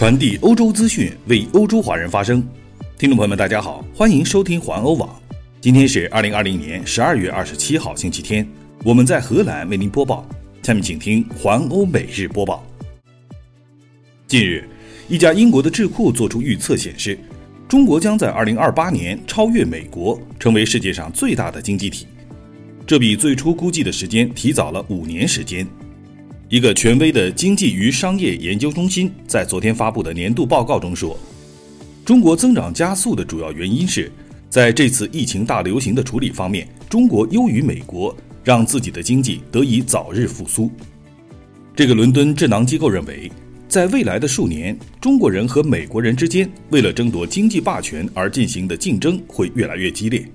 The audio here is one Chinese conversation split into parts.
传递欧洲资讯，为欧洲华人发声。听众朋友们，大家好，欢迎收听环欧网。今天是二零二零年十二月二十七号，星期天。我们在荷兰为您播报。下面请听环欧每日播报。近日，一家英国的智库做出预测，显示中国将在二零二八年超越美国，成为世界上最大的经济体。这比最初估计的时间提早了五年时间。一个权威的经济与商业研究中心在昨天发布的年度报告中说，中国增长加速的主要原因是在这次疫情大流行的处理方面，中国优于美国，让自己的经济得以早日复苏。这个伦敦智囊机构认为，在未来的数年，中国人和美国人之间为了争夺经济霸权而进行的竞争会越来越激烈。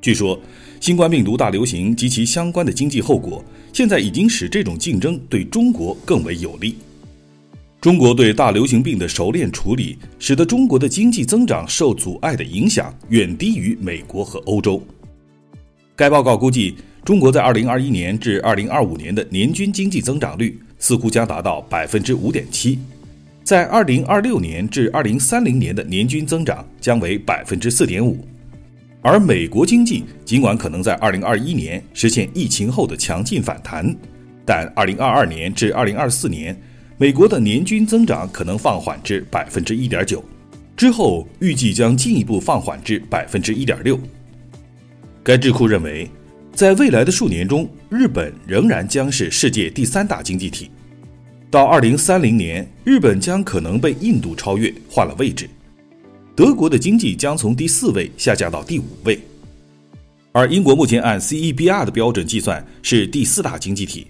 据说，新冠病毒大流行及其相关的经济后果，现在已经使这种竞争对中国更为有利。中国对大流行病的熟练处理，使得中国的经济增长受阻碍的影响远低于美国和欧洲。该报告估计，中国在2021年至2025年的年均经济增长率似乎将达到百分之五点七，在2026年至2030年的年均增长将为百分之四点五。而美国经济尽管可能在2021年实现疫情后的强劲反弹，但2022年至2024年，美国的年均增长可能放缓至百分之一点九，之后预计将进一步放缓至百分之一点六。该智库认为，在未来的数年中，日本仍然将是世界第三大经济体，到2030年，日本将可能被印度超越，换了位置。德国的经济将从第四位下降到第五位，而英国目前按 CEBR 的标准计算是第四大经济体，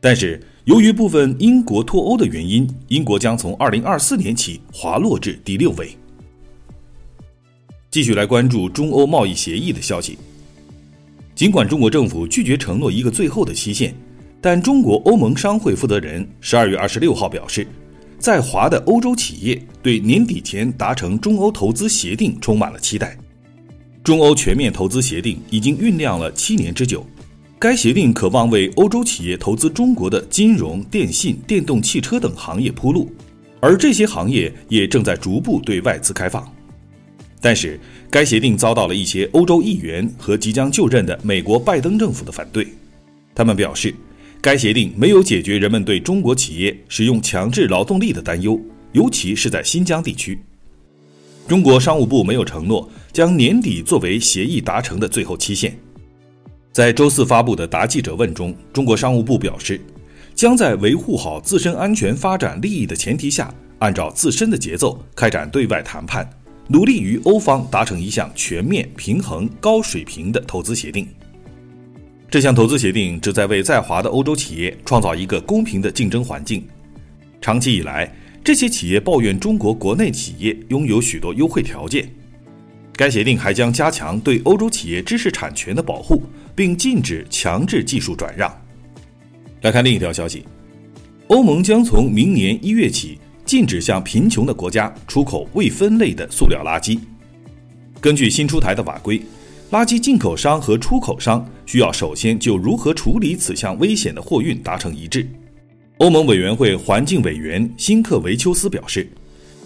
但是由于部分英国脱欧的原因，英国将从2024年起滑落至第六位。继续来关注中欧贸易协议的消息，尽管中国政府拒绝承诺一个最后的期限，但中国欧盟商会负责人十二月二十六号表示。在华的欧洲企业对年底前达成中欧投资协定充满了期待。中欧全面投资协定已经酝酿了七年之久，该协定渴望为欧洲企业投资中国的金融、电信、电动汽车等行业铺路，而这些行业也正在逐步对外资开放。但是，该协定遭到了一些欧洲议员和即将就任的美国拜登政府的反对，他们表示。该协定没有解决人们对中国企业使用强制劳动力的担忧，尤其是在新疆地区。中国商务部没有承诺将年底作为协议达成的最后期限。在周四发布的答记者问中，中国商务部表示，将在维护好自身安全发展利益的前提下，按照自身的节奏开展对外谈判，努力与欧方达成一项全面、平衡、高水平的投资协定。这项投资协定旨在为在华的欧洲企业创造一个公平的竞争环境。长期以来，这些企业抱怨中国国内企业拥有许多优惠条件。该协定还将加强对欧洲企业知识产权的保护，并禁止强制技术转让。来看另一条消息：欧盟将从明年一月起禁止向贫穷的国家出口未分类的塑料垃圾。根据新出台的法规。垃圾进口商和出口商需要首先就如何处理此项危险的货运达成一致。欧盟委员会环境委员辛克维丘斯表示，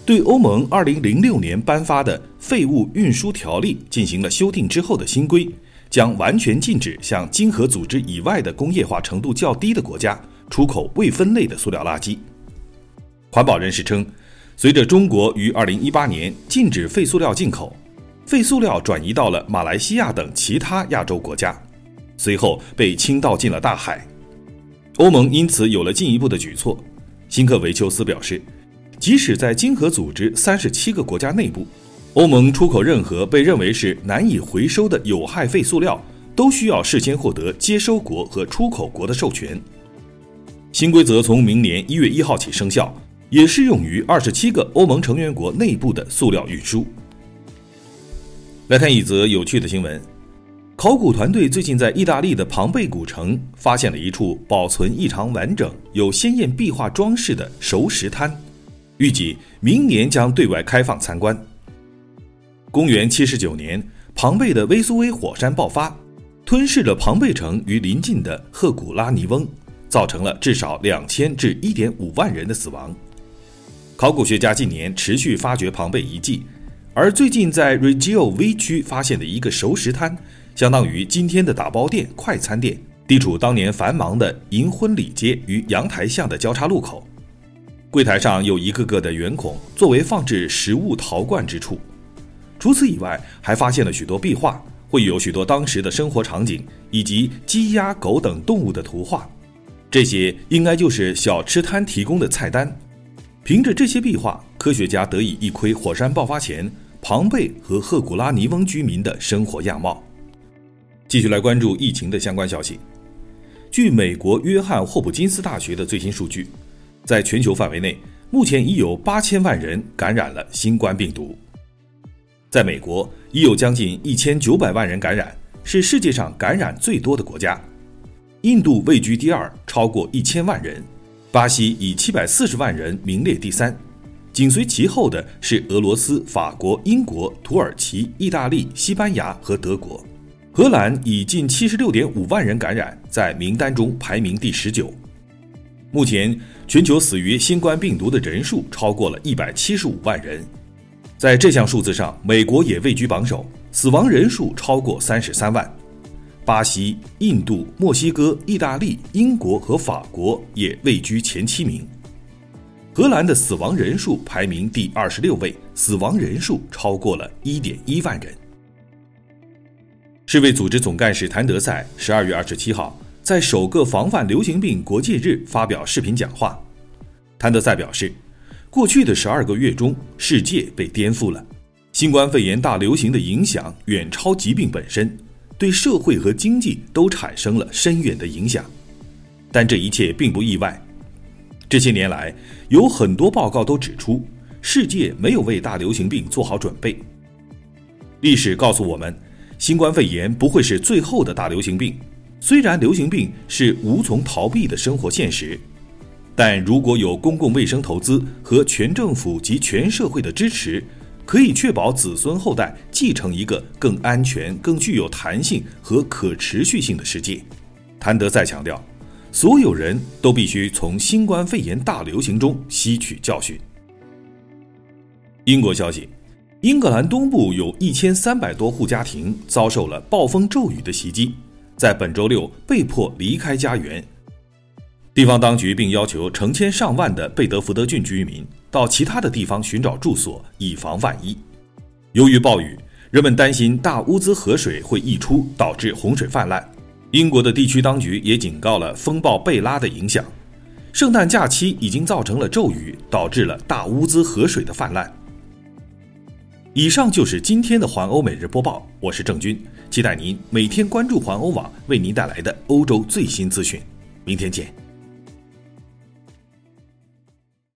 对欧盟2006年颁发的废物运输条例进行了修订之后的新规，将完全禁止向经合组织以外的工业化程度较低的国家出口未分类的塑料垃圾。环保人士称，随着中国于2018年禁止废塑料进口。废塑料转移到了马来西亚等其他亚洲国家，随后被倾倒进了大海。欧盟因此有了进一步的举措。辛克维丘斯表示，即使在经合组织三十七个国家内部，欧盟出口任何被认为是难以回收的有害废塑料，都需要事先获得接收国和出口国的授权。新规则从明年一月一号起生效，也适用于二十七个欧盟成员国内部的塑料运输。来看一则有趣的新闻：考古团队最近在意大利的庞贝古城发现了一处保存异常完整、有鲜艳壁画装饰的熟石滩，预计明年将对外开放参观。公元七十九年，庞贝的威苏威火山爆发，吞噬了庞贝城与邻近的赫古拉尼翁，造成了至少两千至一点五万人的死亡。考古学家近年持续发掘庞贝遗迹，而最近在 Reggio V 区发现的一个熟食摊，相当于今天的打包店、快餐店，地处当年繁忙的银婚礼街与阳台巷的交叉路口。柜台上有一个个的圆孔，作为放置食物陶罐之处。除此以外，还发现了许多壁画，会有许多当时的生活场景以及鸡、鸭、狗等动物的图画。这些应该就是小吃摊提供的菜单。凭着这些壁画，科学家得以一窥火山爆发前庞贝和赫古拉尼翁居民的生活样貌。继续来关注疫情的相关消息。据美国约翰霍普金斯大学的最新数据，在全球范围内，目前已有八千万人感染了新冠病毒。在美国，已有将近一千九百万人感染，是世界上感染最多的国家。印度位居第二，超过一千万人；巴西以七百四十万人名列第三，紧随其后的是俄罗斯、法国、英国、土耳其、意大利、西班牙和德国。荷兰以近七十六点五万人感染，在名单中排名第十九。目前，全球死于新冠病毒的人数超过了一百七十五万人。在这项数字上，美国也位居榜首，死亡人数超过三十三万。巴西、印度、墨西哥、意大利、英国和法国也位居前七名。荷兰的死亡人数排名第二十六位，死亡人数超过了一点一万人。世卫组织总干事谭德赛十二月二十七号在首个防范流行病国际日发表视频讲话。谭德赛表示，过去的十二个月中，世界被颠覆了，新冠肺炎大流行的影响远超疾病本身。对社会和经济都产生了深远的影响，但这一切并不意外。这些年来，有很多报告都指出，世界没有为大流行病做好准备。历史告诉我们，新冠肺炎不会是最后的大流行病。虽然流行病是无从逃避的生活现实，但如果有公共卫生投资和全政府及全社会的支持。可以确保子孙后代继承一个更安全、更具有弹性和可持续性的世界。谭德赛强调，所有人都必须从新冠肺炎大流行中吸取教训。英国消息，英格兰东部有一千三百多户家庭遭受了暴风骤雨的袭击，在本周六被迫离开家园。地方当局并要求成千上万的贝德福德郡居民到其他的地方寻找住所，以防万一。由于暴雨，人们担心大乌兹河水会溢出，导致洪水泛滥。英国的地区当局也警告了风暴贝拉的影响。圣诞假期已经造成了骤雨，导致了大乌兹河水的泛滥。以上就是今天的环欧每日播报，我是郑军，期待您每天关注环欧网为您带来的欧洲最新资讯。明天见。